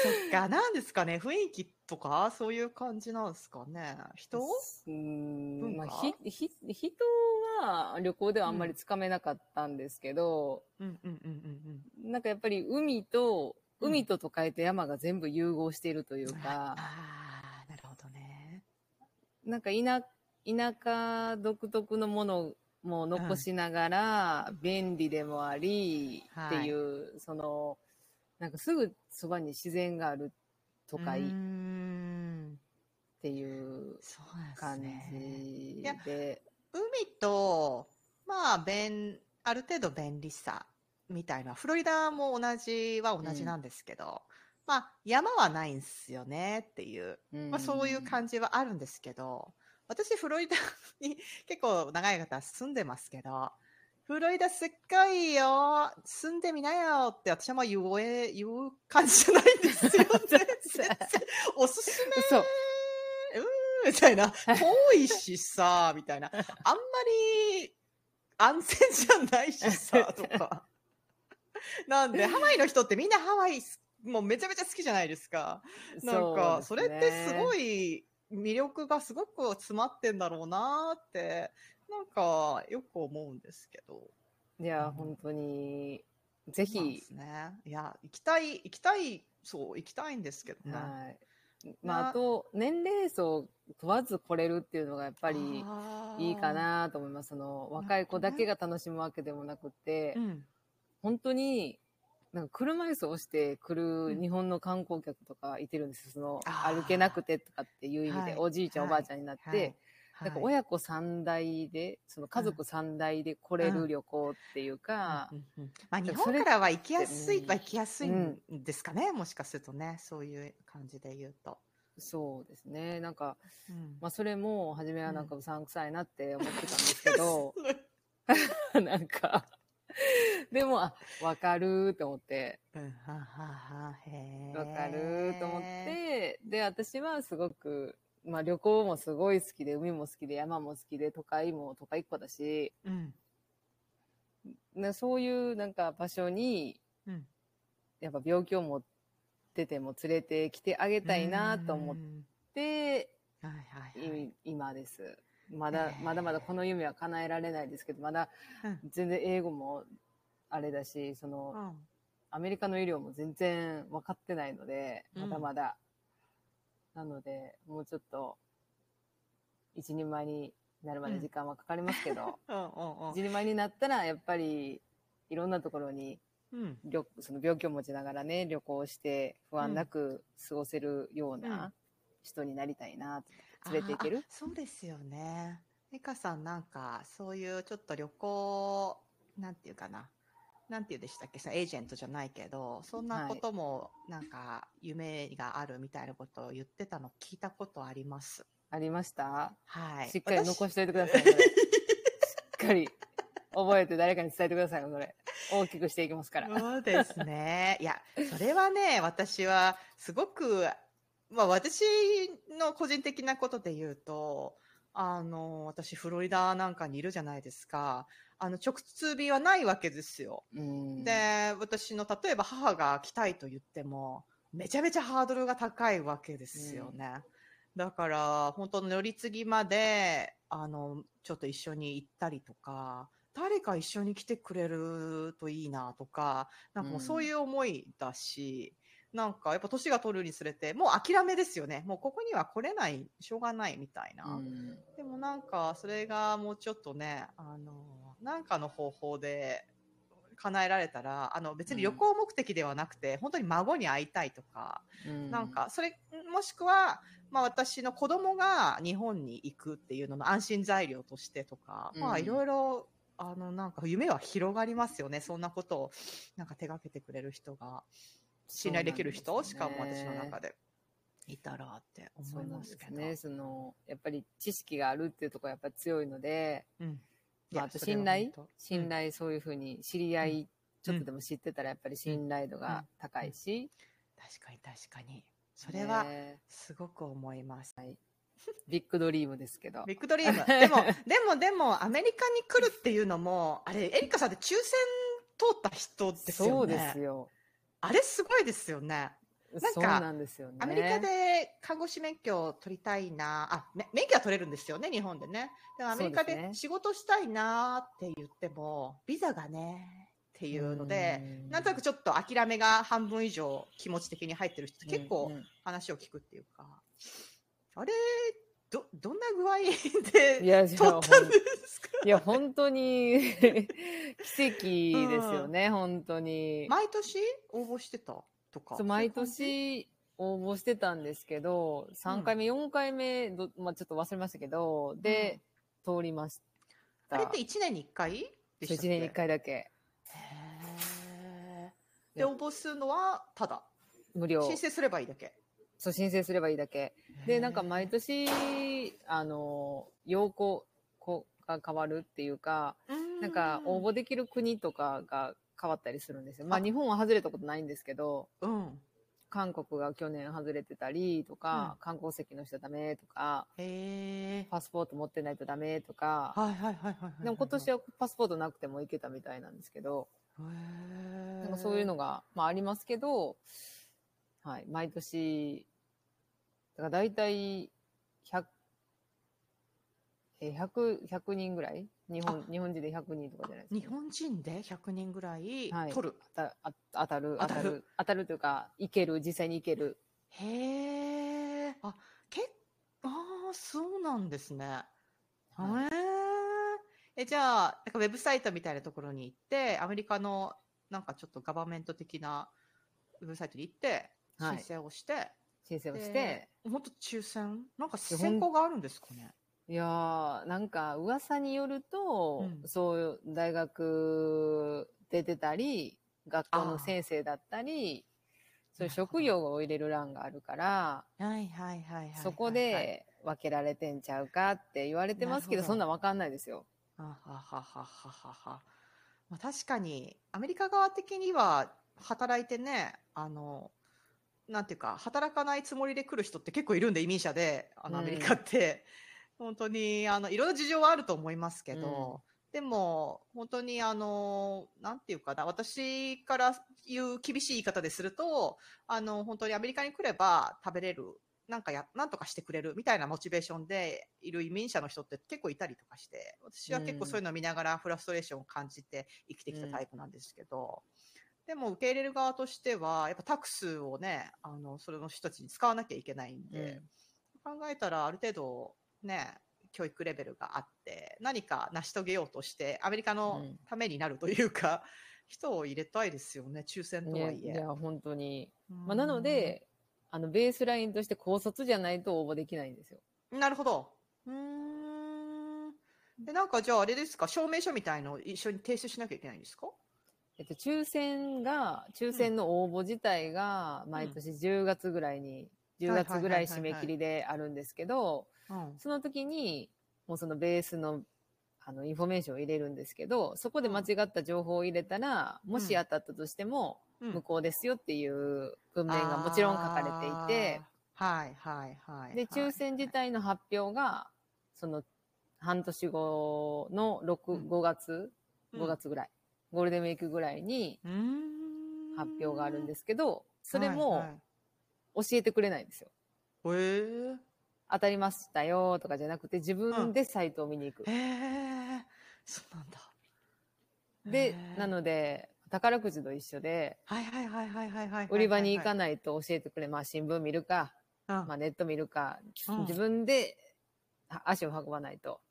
そっか、なんですかね、雰囲気とか、そういう感じなんですかね？人？うーんまあ、ひひ人は旅行ではあんまりつかめなかったんですけど、うんうんうんうんなんかやっぱり海と、うん。海と都会と山が全部融合しているといううん。か、ああ、なるほどね。なんか田田舎独特のものも残しながら、便利でもあり、はいっていう、その、なんかすぐそばに自然がある都会。っていうそうなんでね。海と、まあ、便、ある程度便利さみたいな、フロリダも同じは同じなんですけど、まあ、山はないんすよねっていう、まあ、そういう感じはあるんですけど、私、フロリダに結構長い方住んでますけど、フロリダすっごいよ住んでみなよって私はまあ言え、言う感じじゃないんですよ。全然。おすすめそう。みたいな、遠いしさ、みたいな、あんまり安全じゃないしさ、とか。なんで、ハワイの人ってみんなハワイす、もうめちゃめちゃ好きじゃないですか。なんか、そ,、れってすごい。い魅力がすごく詰まってんだろうなって、なんかよく思うんですけど。いや、うん本当に、ぜひね。いや、行きたい、行きたい、そう、行きたいんですけどね。はい。まあ、なあと、年齢層問わず来れるっていうのがやっぱりいいか。なと思います。その、若い子だけが楽しむわけでもなくて、うん。本当に、なんか車椅子をして来うんる日本の観光客とかいてるんですよ。その、歩けなくてとかっていう意味で、はいおじいちゃん、はいおばあちゃんになって、はいなんか親子三代で、その家族三代で来れる旅行っていうか、うんうんうんまあ、日本からは行きやすいうんは行きやすいんですかね、もしかするとね、そういう感じで言うと。そうですね。なんか、うん。まあそれも、初めはなんかうさんくさいなって思ってたんですけど、なんか、でも、あ、わかると思って、うん。かると思って、で、私はすごく、まあ旅行もすごい好きで、海も好きで、山も好きで、都会も都会っ子だし、うん。なそういうなんか場所に、うん。やっぱ病気を持ってても連れてきてあげたいなと思っうん。て、はいはいはい。い今です。まだまだまだこの夢は叶えられないですけど、まだうん全然英語もあれだし、その、うんアメリカの医療も全然分かってないので、うんまだまだ。なので、もうちょっと、一人前になるまで時間はかかりますけど、うんうん一人前になったら、やっぱり、いろんなところにうん。旅その病気を持ちながらね、旅行して不安なく過ごせるよううん。な人になりたいなって、連れて行ける。そうですよね。美香さんなんか、そういうちょっと旅行、なんていうかな。なんていうでしたっけ？エージェントじゃないけど、そんなことも、なんか、夢があるみたいなことを言ってたの聞いたことあります。ありました？はい。しっかり私残しといてください、それ。しっかり覚えて誰かに伝えてくださいよ、それ。大きくしていきますから。そうですね。いや、それはね、私はすごく、まあ私の個人的なことで言うと、あの、私フロリダなんかにいるじゃないですか。あの、直通便はないわけですよ。うんで、私の例えば母が来たいと言っても、めちゃめちゃハードルが高いわけですよね。だから、本当の乗り継ぎまで、あの、ちょっと一緒に行ったりとか、誰か一緒に来てくれるといいなとか、なんかもうそういう思いだし、なんかやっぱ年が取るにつれて、もう諦めですよね。もうここには来れない、しょうがないみたいな。うんでもなんか、それがもうちょっとね、あの、なんかの方法で叶えられたら、あの、別に旅行目的ではなくて、本当に孫に会いたいとか、うんなんか、それ、もしくは、まあ私の子供が日本に行くっていうのの安心材料としてとか、まあうんいろいろ、あの、なんか夢は広がりますよね。そんなことを、なんか手掛けてくれる人が、信頼できる人、ねしかも私の中でいたらって思いますけど。そすね。その、やっぱり知識があるっていうところはやっぱり強いので、うん。まあ、あと信頼信頼、そういうふうに知り合い、ちょっとでも知ってたらやっぱり信頼度が高いし、確かに確かに。それはねすごく思います。ビッグドリームですけど。ビッグドリーム。でも、でも、でも、アメリカに来るっていうのも、あれ、エリカさんって抽選通った人ですよね。そうですよ。あれすごいですよね。なんかんですよね。アメリカで看護師免許を取りたいな、あ、め免許は取れるんですよね、日本でね。でもアメリカで仕事したいなって言っても、ビザがね、っていうので、うんなんとなくちょっと諦めが半分以上気持ち的に入ってる人って結構うんうん話を聞くっていうか、あれ、ど、どんな具合で取ったんですか？いや、本当に 奇跡ですよね、本当に。毎年応募してた？とか。そう毎年応募してたんですけど、3回目、4回目ど、まあ、ちょっと忘れましたけど、で、通りました。あれって1年に1回でしたっけ？1年に1回だけ。へーで、応募するのはただ？無料。申請すればいいだけ？そう、申請すればいいだけ。で、なんか毎年、年、あの、要項こが変わるっていうか、なんか応募できる国とかが変わったりするんですよ。まああ日本は外れたことないんですけど、うん。韓国が去年外れてたりとか、観光席の人ダメとか。パスポート持ってないとダメとか、はいはいはいはいはい。でも今年はパスポートなくても行けたみたいなんですけど、へー、なんかそういうのが、まあありますけど、はい、毎年、だから大体100、えー、100、100人ぐらい？日本、日本人で100人とかじゃないですか。日本人で100人ぐらいはい取る？当たあ当たる、当たる当たる、というか、行ける、実際に行ける。へえ。あ、けああ、そうなんですね。はへえ。え、じゃあ、なんかウェブサイトみたいなところに行って、アメリカのなんかちょっとガバメント的なウェブサイトに行って、はい申請をして、申請をして、本当抽選？なんか選考があるんですかね？いやー、なんか噂によると、うんそういう大学出てたり、学校の先生だったり、そういう職業を入れる欄があるから、はいはいはいはいはい。そこで分けられてんちゃうかって言われてますけど、なるほどそんなん分かんないですよ。ははははははは。まあ、確かに、アメリカ側的には、働いてね、あの、なんていうか、働かないつもりで来る人って結構いるんで、移民者で、あの、うんアメリカって。本当に、あの、いろいろ事情はあると思いますけど、でも、本当に、あの、なんていうかな、私から言う厳しい言い方ですると、あの、本当にアメリカに来れば食べれる、なんかや、なんとかしてくれるみたいなモチベーションでいる移民者の人って結構いたりとかして、私は結構そういうのを見ながらフラストレーションを感じて生きてきたタイプなんですけど、でも受け入れる側としては、やっぱタクスをね、あの、それの人たちに使わなきゃいけないんで、考えたらある程度ね、教育レベルがあって、何か成し遂げようとして、アメリカのうんためになるというか、人を入れたいですよね、抽選とね、はいえ。いや、本当に。うんまあ、なの、で、あの、ベースラインとして高卒じゃないと応募できないんですよ。なるほど。うーん。で、なんかじゃああれですか、証明書みたいのを一緒に提出しなきゃいけないんですか？えっと、抽選が、抽選の応募自体が、毎年10月ぐらいに、10はい月ぐらい締め切りであるんですけど、うん。その時に、もうそのベースの、あの、インフォメーションを入れるんですけど、そこで間違った情報を入れたら、もし当たったとしても、うん無効ですよっていう文面がもちろん書かれていて、はいはいはい。で、抽選自体の発表が、その、半年後の6、うん5月、うん5月ぐらい、ゴールデンウィークぐらいに発表があるんですけど、それはいもはい教えてくれないんですよ。へえ。当たりましたよとかじゃなくて、自分でサイトを見に行く。へえ。そうなんだ。でなので、宝くじと一緒で、はいはいはいはいはいはい。売り場に行かい。ないと教えてくれ、まあ新聞見るか、うんまあネット見るか、うん自分であ足を運ばないと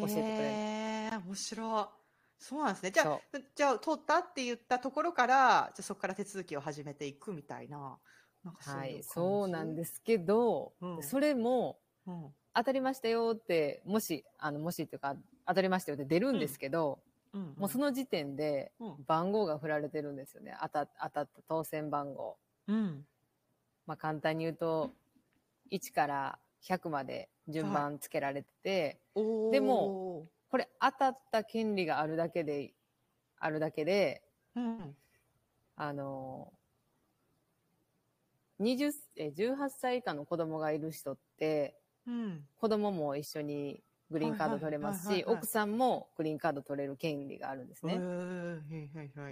教えてくれる。へー面白い。そうなんですね。じゃあそ、じゃあ、取ったって言ったところから、じゃあそこから手続きを始めていくみたいな。なそうはい、そうなんですけど、うんそれもうん。当たりましたよって、もし、あの、もしっていうか、当たりましたよって出るんですけど、うん。もうその時点でうん番号が振られてるんですよね。当た当たった当選番号。うん。まあ簡単に言うと、1から100まで順番つけられてて、おーでも、これ当たった権利があるだけで、あるだけで、うん。あの、20え18歳以下の子供がいる人って、うん。子供も一緒にグリーンカード取れますし、奥さんもグリーンカード取れる権利があるんですね。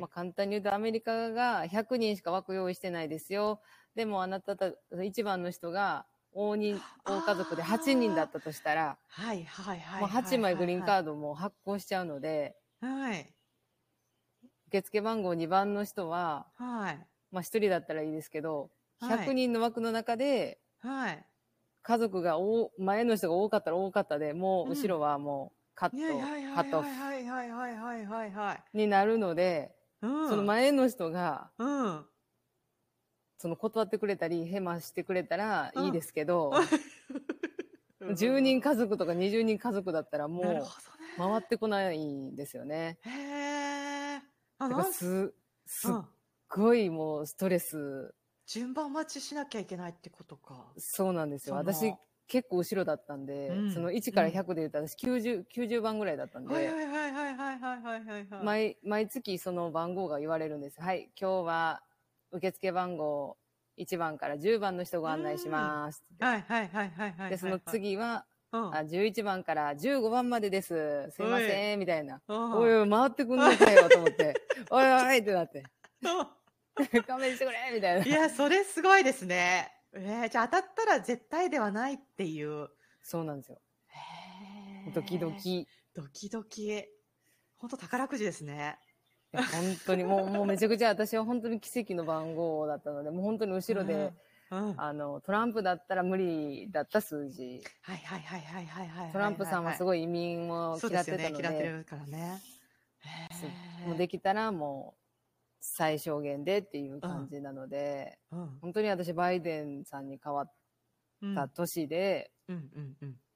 まあ、簡単に言うとアメリカが100人しか枠用意してないですよ。でもあなたた一番の人が大人大家族で8人だったとしたら、はいはいはい。もう8枚グリーンカーードも発行しちゃうので、ド。はい。受付番号2番の人は、はい。まあ1人だったらいいですけど、はい100人の枠の中ではい。家族が多前の人が多かったら多かったで、もう後ろはもうカット、はいはいはいカットはいはいはいはいはいはい。になるので、うん。その前の人がうん。その断ってくれたり、ヘマしてくれたらいいですけど、うん10人家族とか20人家族だったらもう。回ってこないんですよね。へえ。あ、す、すっうんごいもうストレス、順番待ちしなきゃいけないってことか。そうなんですよ。私、結構後ろだったんで、うん、その1から100で言うと私90、90番ぐらいだったんで。はいはいはいはいはいはいはい、はい、毎、毎月その番号が言われるんです。はい、今日は受付番号1番から10番の人ご案内します。はいはいはいはいはい。で、その次は、うん、あ11番から15番までです。すいません、みたいな。おいおい、回ってくんなさいよ、と思って。おいおいってなって。う ん勘弁してくれみたいな。いや、それすごいですね。えー、じゃあ当たったら絶対ではないっていう。そうなんですよ。へードキド。キ。ドキドキ。本当宝くじですね。本当にもう、もうめちゃくちゃ私は本当に奇跡の番号だったので、もう本当に後ろで、うん、うん。あの、トランプだったら無理だった数字。はいはいはいはいはいはいはい。トランプさんはすいごい移民をそうですよね。嫌ってたので、嫌ってるからね。もうできたらもう最小限でっていう感じなので、うん本当に私バイデンさんに変わっうんた年で。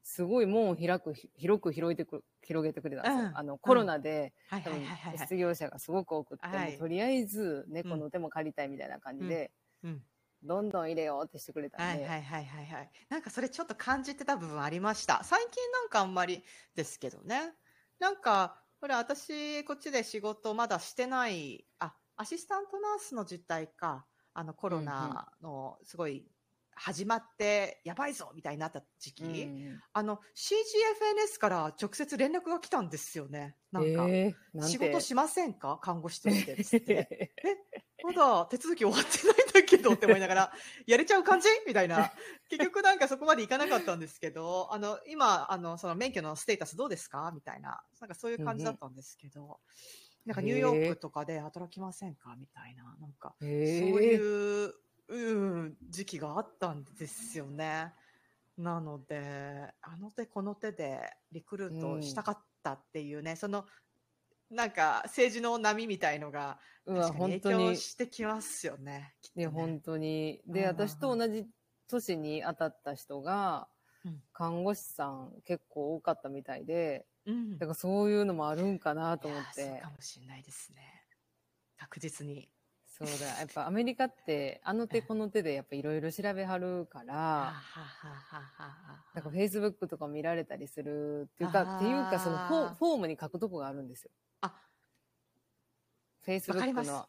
すごい門を開く、ひ広く広いてく、広げてくれたんですよ。うんあの、コロナで、はい多分。失業者がすごく多くって、はいとりあえず猫の手も借りたいみたいな感じで、うん。どんどん入れようってしてくれたはんで、いはいはいはいはい。なんかそれちょっと感じてた部分ありました。最近なんかあんまりですけどね。なんか、これ私、こっちで仕事まだしてない、あ、アシスタントナースの実態か、あのコロナのすごい始まってやばいぞみたいになった時期、うんあの CGFNS から直接連絡が来たんですよね。なんか、えーなんて仕事しませんか？看護師として。つって。まだ手続き終わってないんだけどって思いながら、やれちゃう感じ？みたいな。結局なんかそこまでいかなかったんですけど、あの、今、あの、その免許のステータスどうですか？みたいな。なんかそういう感じだったんですけど、なんかニューヨークとかで働きませんか？みたいな。なんか、そういう、うん、時期があったんですよね。なので、あの手この手でリクルートしたかったっていうね、その、なんか政治の波みたいのが影響してきますよね。きっといや、ね。本当に。で、うん。うんうん私と同じ年に当たった人が、うん。看護師さん結構多かったみたいで、うんだからそういうのもあるんかなと思っいやそうてか。もしれないですね。確実に。そうだ。やっぱアメリカって、あの手 この手でやっぱいろいろ調べはるかはら、なんか Facebook とか見られたりするっていうか、っていうかそのフォフォームに書くとこがあるんですよ。あ、Facebook の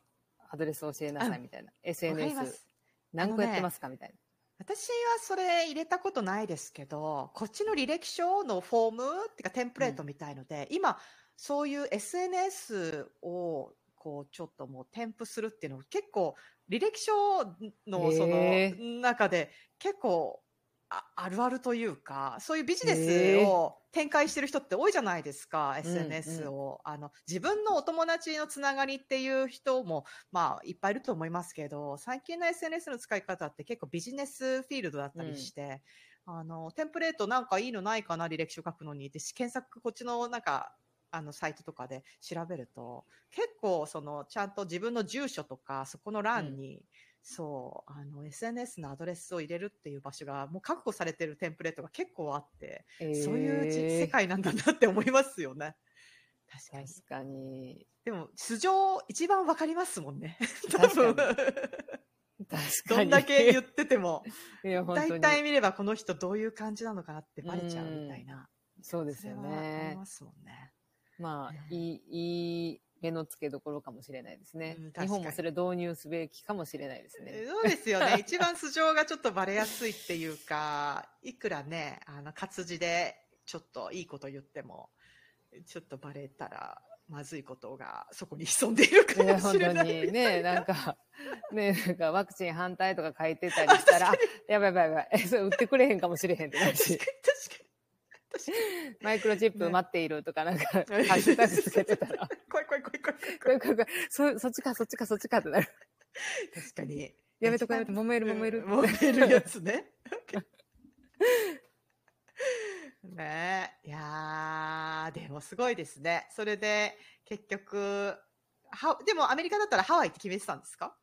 アドレス教えなさいみたいな。SNS す。何個やってますかみたいな。私はそれ入れたことないですけど、こっちの履歴書のフォームっていうかテンプレートみたいので、今、そういう SNS をこうちょっともう添付するっていうの結構履歴書のそへの中で結構ああるあるというか、そういうビジネへスを展開してる人って多いじゃないですか、うん SNS を。あの、自分のお友達のつながりっていう人も、まあ、いっぱいいると思いますけど、最近の SNS の使い方って結構ビジネスフィールドだったりして、あの、テンプレートなんかいいのないかな、履歴書書くのにって、検索、こっちのなんか、あの、サイトとかで調べると、結構、その、ちゃんと自分の住所とか、そこの欄に、そう、あの、SNS のアドレスを入れるっていう場所が、もう確保されてるテンプレートが結構あって、そういう世界なんだなって思いますよね。確かに。確かに。でも、素性一番わかりますもんね。多確か分。どに。んだけ言ってても。大体見ればこの人どういう感じなのかなってバレちゃうみたいな。そうですよそれはありね。ますもんね。まあ、ねいい、いい目の付けどころかもしれないですねうん。日本もそれ導入すべきかもしれないですね。そうですよね。一番素性がちょっとバレやすいっていうか、いくらね、あの、活字でちょっといいこと言っても、ちょっとバレたらまずいことがそこに潜んでいるかもし本当れない。にね、なんか、ね、なんかワクチン反対とか書いてたりしたら、あやばいやばいやばい、え、それ売ってくれへんかもしれへんってなるし確か。マイクロチップね待っているとか、なんか、ハッシュタグつけてたら、怖い怖い怖い怖いそ、そっちか、そっちか、そっちかってなる。確かに。やめとこやめとこ、揉める揉める。うん揉めるやつね。ねえ。いやー、でもすごいですね。それで、結局、は、でもアメリカだったらハワイって決めてたんですか？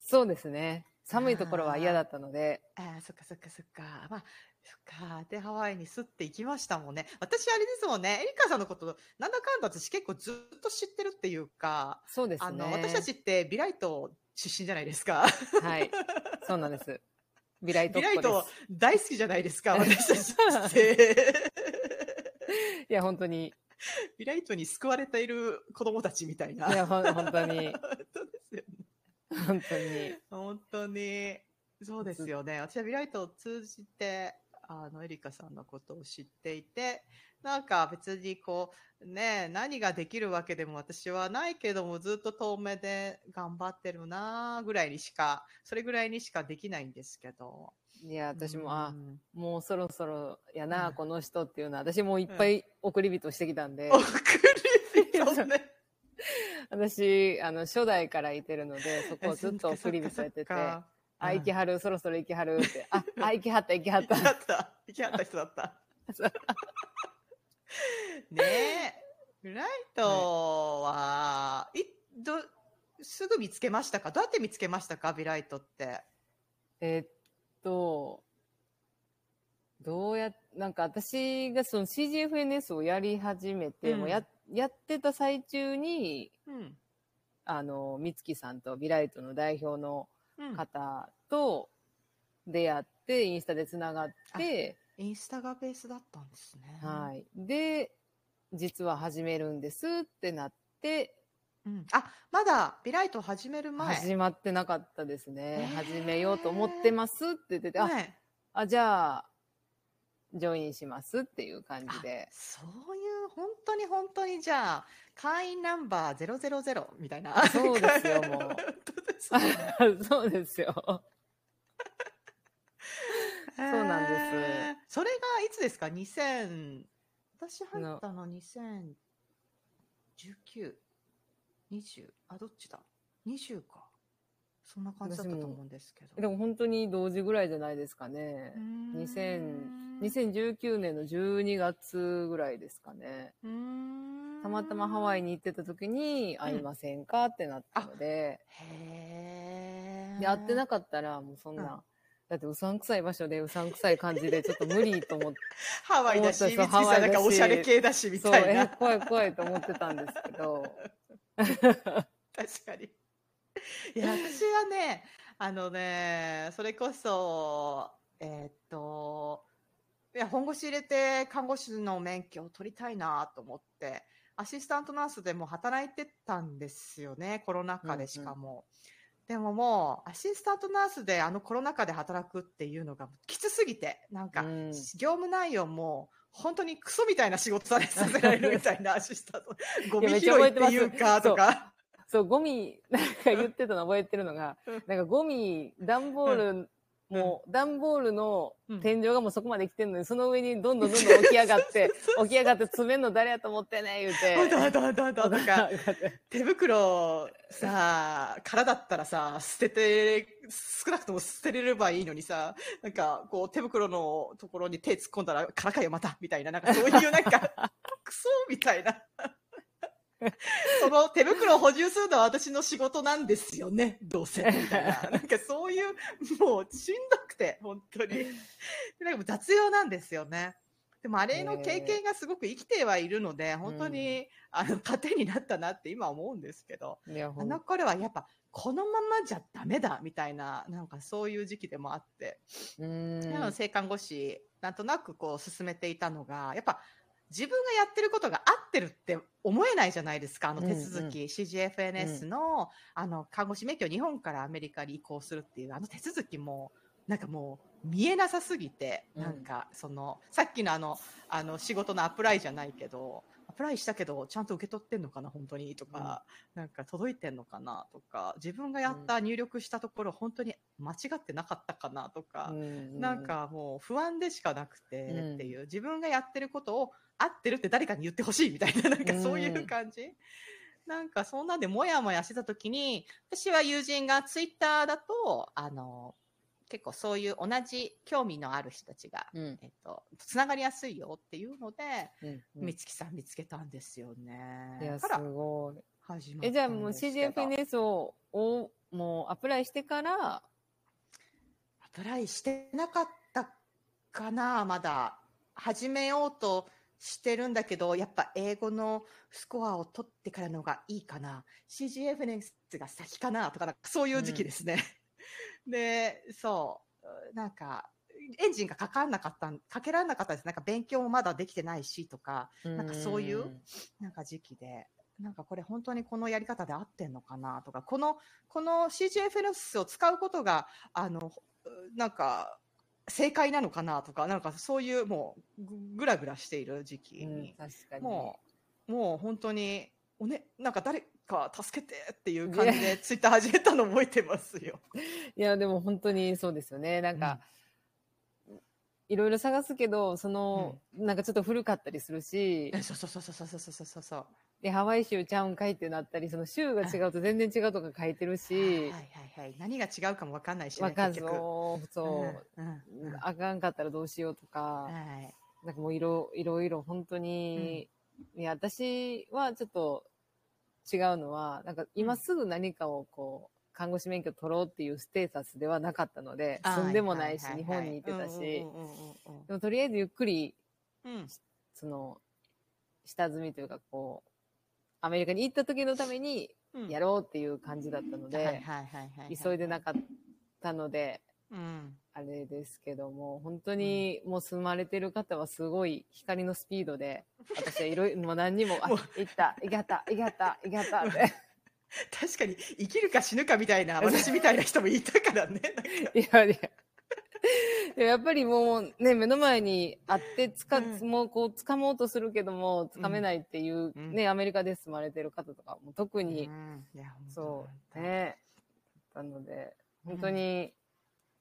そうですね。寒いところは嫌だったので、ああ、そっかそっかそっか。まあ、そっか。で、ハワイにすって行きましたもんね。私あれですもんね。エリカさんのこと、なんだかんだ私結構ずっと知ってるっていうか、そうですね。あの、私たちってビライト出身じゃないですか。はい。そうなんです。ビライトビライト。大好きじゃないですか、私たちって。いや、本当に。ビライトに救われている子供たちみたいな。いや、ほん本当に。本当ですよね。本当に。本当に。そうですよね。私はビライトを通じて、あの、エリカさんのことを知っていて、なんか別にこう、ね、何ができるわけでも私はないけども、ずっと遠目で頑張ってるなぐらいにしか、それぐらいにしかできないんですけど。いや、私も、あう、ん。もうそろそろやな、うん。この人っていうのは、私もいっぱい送り人してきたんで、送り人ね。私、あの、初代からいてるので、そこをずっと送り人やってて、あ、行きはる、そろそろ行きはるって、あ、あ、行きはった、行きはっだた。った。行きはった人だった。ねえ。ライトは、い、ど、すぐ見つけましたか？どうやって見つけましたか？ビライトって。えっと、どうや、なんか私がその CGFNS をやり始めて、うんもうや、やってた最中に、うん。あの、美月さんとビライトの代表のうん、方と出会って、インスタでつながって、インスタがベースだったんですね。はい。で、実は始めるんですってなって、うん、あ、まだビライト始める前。始まってなかったですね。へー始めようと思ってますって言ってて、あ、ねあ、じゃあ、ジョインしますっていう感じで。そういう、本当に本当にじゃあ、会員ナンバー000みたいな。そうですよもう そうですよ。そうなんですそれがいつですか ?2000、私入ったの2019、20、あ、どっちだ ?20 か。そんな感じだったと思うんですけど。でも本当に同時ぐらいじゃないですかね。2000 2019年の12月ぐらいですかね。たまたまハワイに行ってた時に会いませんかってなったので、へーで、会ってなかったらもうそんな、うんだってうさんくさい場所でうさんくさい感じでちょっっと無理と思って、ハワイだし、思ったそう三月さんなんかおしゃれ系だし、みそう、たいな。え、怖い怖いと思ってたんですけど、確かに。いや、私はね、あのね、それこそ、えーっと、いや、本腰入れて看護師の免許を取りたいなと思って、アシスタントナースでも働いてたんですよね、コロナ禍でしかも。でももう、アシスタントナースであのコロナ禍で働くっていうのがきつすぎて、なんか、うん業務内容も、本当にクソみたいな仕事されさせられるみたいなアシスタント。ゴミ拾いっていうか、とか。そう、ゴミ、なんか言ってたの覚えてるのがうん、なんかゴミ、段ボール、もう、段ボールのうん。天井がもうそこまで来てんのに、その上にどんどんどんどん起き上がって、起き上がって詰めんの誰やと思ってんねん言うて。ほんとほんとほんとほんとなんか、手袋さ、空だったらさ、捨てて、少なくとも捨てれればいいのにさ、なんか、こう、手袋のところに手突っ込んだら、空かよ、また、みたいな、なんかそういうなんか、クソみたいな。その手袋を補充するのは私の仕事なんですよね、どうせ、みたいな。なんかそういう、もうしんどくて、本当に。でなんか雑用なんですよね。でもあれの経験がすごく生きてはいるので、本当に、あの、糧になったなって今思うんですけど、あの頃はやっぱ、このままじゃダメだ、みたいな、なんかそういう時期でもあって、うーん性看護師、なんとなくこう進めていたのが、やっぱ、自分がやってることが合ってるって思えないじゃないですか、あの手続き、CGFNS の、あの、看護師免許を日本からアメリカに移行するっていう、あの手続きも、なんかもう見えなさすぎて、うん。なんかその、さっきのあの、あの仕事のアプライじゃないけど、アプライしたけど、ちゃんと受け取ってんのかな、本当にとか、なんか届いてんのかなとか、自分がやった、入力したところ、本当に間違ってなかったかなとか、うんなん、かもう不安でしかなくてうんっていう、自分がやってることを合ってるって誰かに言ってほしいみたいな、なんかそういう感じ。なんかそんなんでもやもやしてた時に、私は友人がツイッターだと、あの、結構そういう同じ興味のある人たちが、うんえっと、つながりやすいよっていうので、うんうんさん見つけたんですよね。いや、すごい。始まったえ、じゃあもう CGFNS を、をもうアプライしてから、アプライしてなかったかな、まだ。始めようとしてるんだけど、やっぱ英語のスコアを取ってからのがいいかな。CGFNS が先かなとか、なんかそういう時期ですね。で、そう。なんか、エンジンがかかんなかったん、かけられなかったです。なんか勉強もまだできてないしとか、なんかそういうなんか時期で、なんかこれ本当にこのやり方で合ってんのかなとか、この、この CGFNS を使うことが、あの、なんか、正解なのかなとか、なんかそういうもうぐぐらぐらしている時期うん、に、確かに。もう、もう本当に、おね、なんか誰か助けてっていう感じでツイッター始めたの覚えてますよ。いや、でも本当にそうですよね。なんか、いろいろ探すけど、その、なんかちょっと古かったりするし、えそうそうそうそうそうそうそうそう。で、ハワイ州ちゃうんかいってなったり、その州が違うと全然違うとか書いてるはいしはい、はいはい。何が違うかもわかんないしね、わかんそう、そう、うんうんうん。あかんかったらどうしようとか、はい。なんかもういろいろいろ本当に、いや、私はちょっと違うのは、なんか今すぐ何かをこう、看護師免許取ろうっていうステータスではなかったので、住んでもないし、日本に行ってたし、でもとりあえずゆっくり、うん。その、下積みというかこう、アメリカに行った時のためにうん。やろうっていう感じだったので、急いでなかったので、うんあれですけども、本当にもう住まれてる方はすごい光のスピードで、私はいろいろ、もう何にも、あ行った、行った、行った、行ったって。確かに生きるか死ぬかみたいな私みたいな人もいたからね。いやいや。やっぱりもうね、目の前にあって、つか、うんもうこう、掴もうとするけども、掴めないっていう、うん。ね、アメリカで住まれてる方とかも特に、うん。そう、本ね、なので、本当に、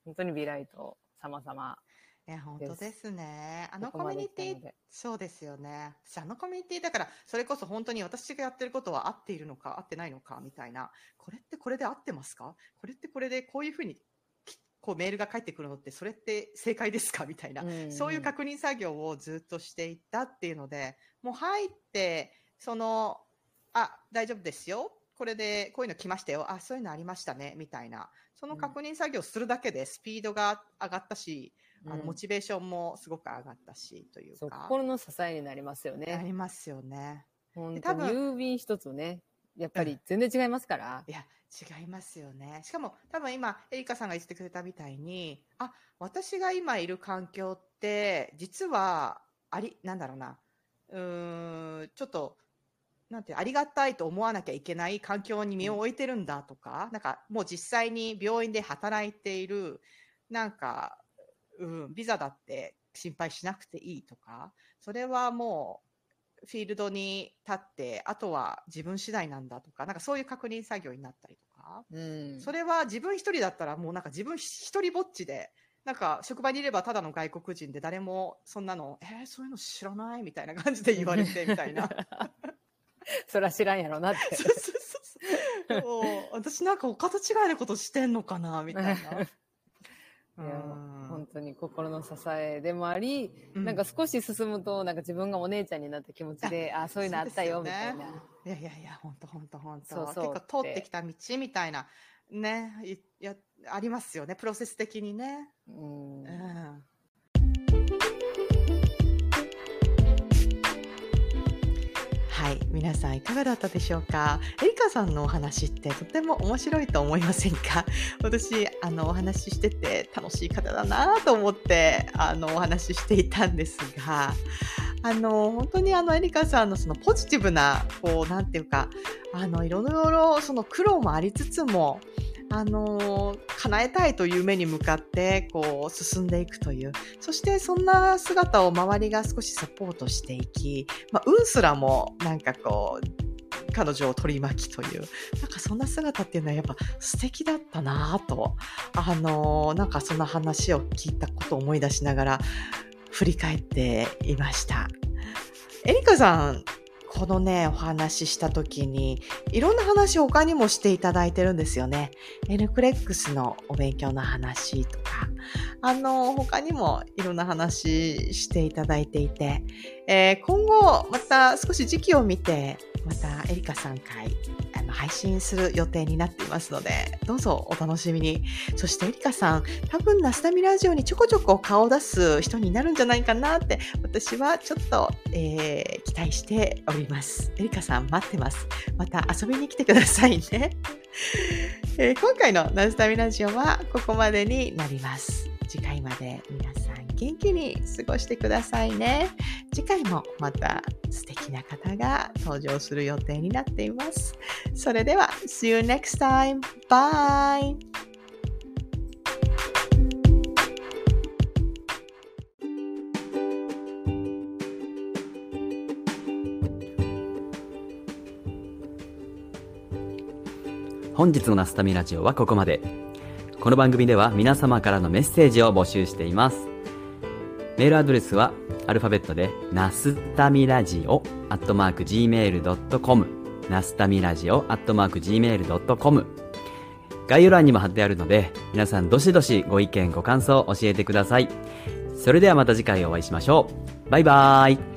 本当にビライト様々。当いや本当ですね。あのコミュニティ来たのでそうですよね。私あのコミュニティだからそれこそ本当に私がやってることは合っているのか合ってないのかみたいな。これってこれで合ってますか？これってこれでこういうふうにきこうメールが返ってくるのってそれって正解ですか？みたいな。うんそういう確認作業をずっとしていったっていうので、もう入って、その、あ、大丈夫ですよ。これで、こういうの来ましたよ。あ、そういうのありましたね。みたいな。その確認作業するだけでスピードが上がったし、あの、うんモチベーションもすごく上がったし、というか。心の支えになりますよあね。りますよね。本当に多分郵便一つね、やっぱり全然違いますからい。や、違いますよね。しかも、多分今、エリカさんが言ってくれたみたいに、あ、私が今いる環境って、実は、あり、なんだろうな、うーん、ちょっと、なんてありがたいと思わなきゃいけない環境に身を置いてるんだとか、なんか、もう実際に病院で働いている、なんか、うん、ビザだって心配しなくていいとか、それはもう、フィールドに立って、あとは自分次第なんだとか、なんかそういう確認作業になったりとか、うん。それは自分一人だったらもうなんか自分一人ぼっちで、なんか職場にいればただの外国人で誰もそんなの、えー、そういうの知らない？みたいな感じで言われてみたいな。そら知らんやろなって。そうそうそうそう。もう 私なんか他と違いのことしてんのかなみたいな。本当に心の支えでもあり、うんなんか少し進むと、なんか自分がお姉ちゃんになった気持ちで、あそういうのあったよ、みたいな。いやいやいや、本当本当本当そうそう結構通ってきた道みたいな、ね、いや、ありますよね、プロセス的にね。うんうん。はい、皆さんいかがだったでしょうか？エリカさんのお話ってとても面白いと思いませんか？私、あの、お話ししてて楽しい方だなと思って、あの、お話ししていたんですが、あの、本当にあの、エリカさんのそのポジティブな、こう、なんて言うか、あの、いろいろその苦労もありつつも、あの叶えたいという夢に向かってこう進んでいくという。そしてそんな姿を周りが少しサポートしていき、まあ、運すらもなんかこう彼女を取り巻きという。なんかそんな姿っていうのはやっぱ素敵だったなと。あのなんかそんな話を聞いたことを思い出しながら振り返っていました。エリカさんこのね、お話しした時に、いろんな話を他にもしていただいてるんですよね。エルクレックスのお勉強の話とか、あの、他にもいろんな話していただいていて、えー、今後、また少し時期を見て、またエリカさん会あの配信する予定になっていますので、どうぞお楽しみに。そしてエリカさん、多分ナスタミラジオにちょこちょこ顔を出す人になるんじゃないかなって、私はちょっと、えー、期待しております。エリカさん待ってます。また遊びに来てくださいね。えー、今回のナスタミラジオはここまでになります。次回まで皆さん元気に過ごしてくださいね。次回もまた素敵な方が登場する予定になっています。それでは、See you next time. Bye! 本日のナスタミラジオはここまで。この番組では皆様からのメッセージを募集しています。メールアドレスはアルファベットで、ナスタミラジオ、アットマーク gmail.com、ナスタミラジオ、アットマーク gmail.com。概要欄にも貼ってあるので、皆さんどしどしご意見、ご感想教えてください。それではまた次回お会いしましょう。バイバーイ。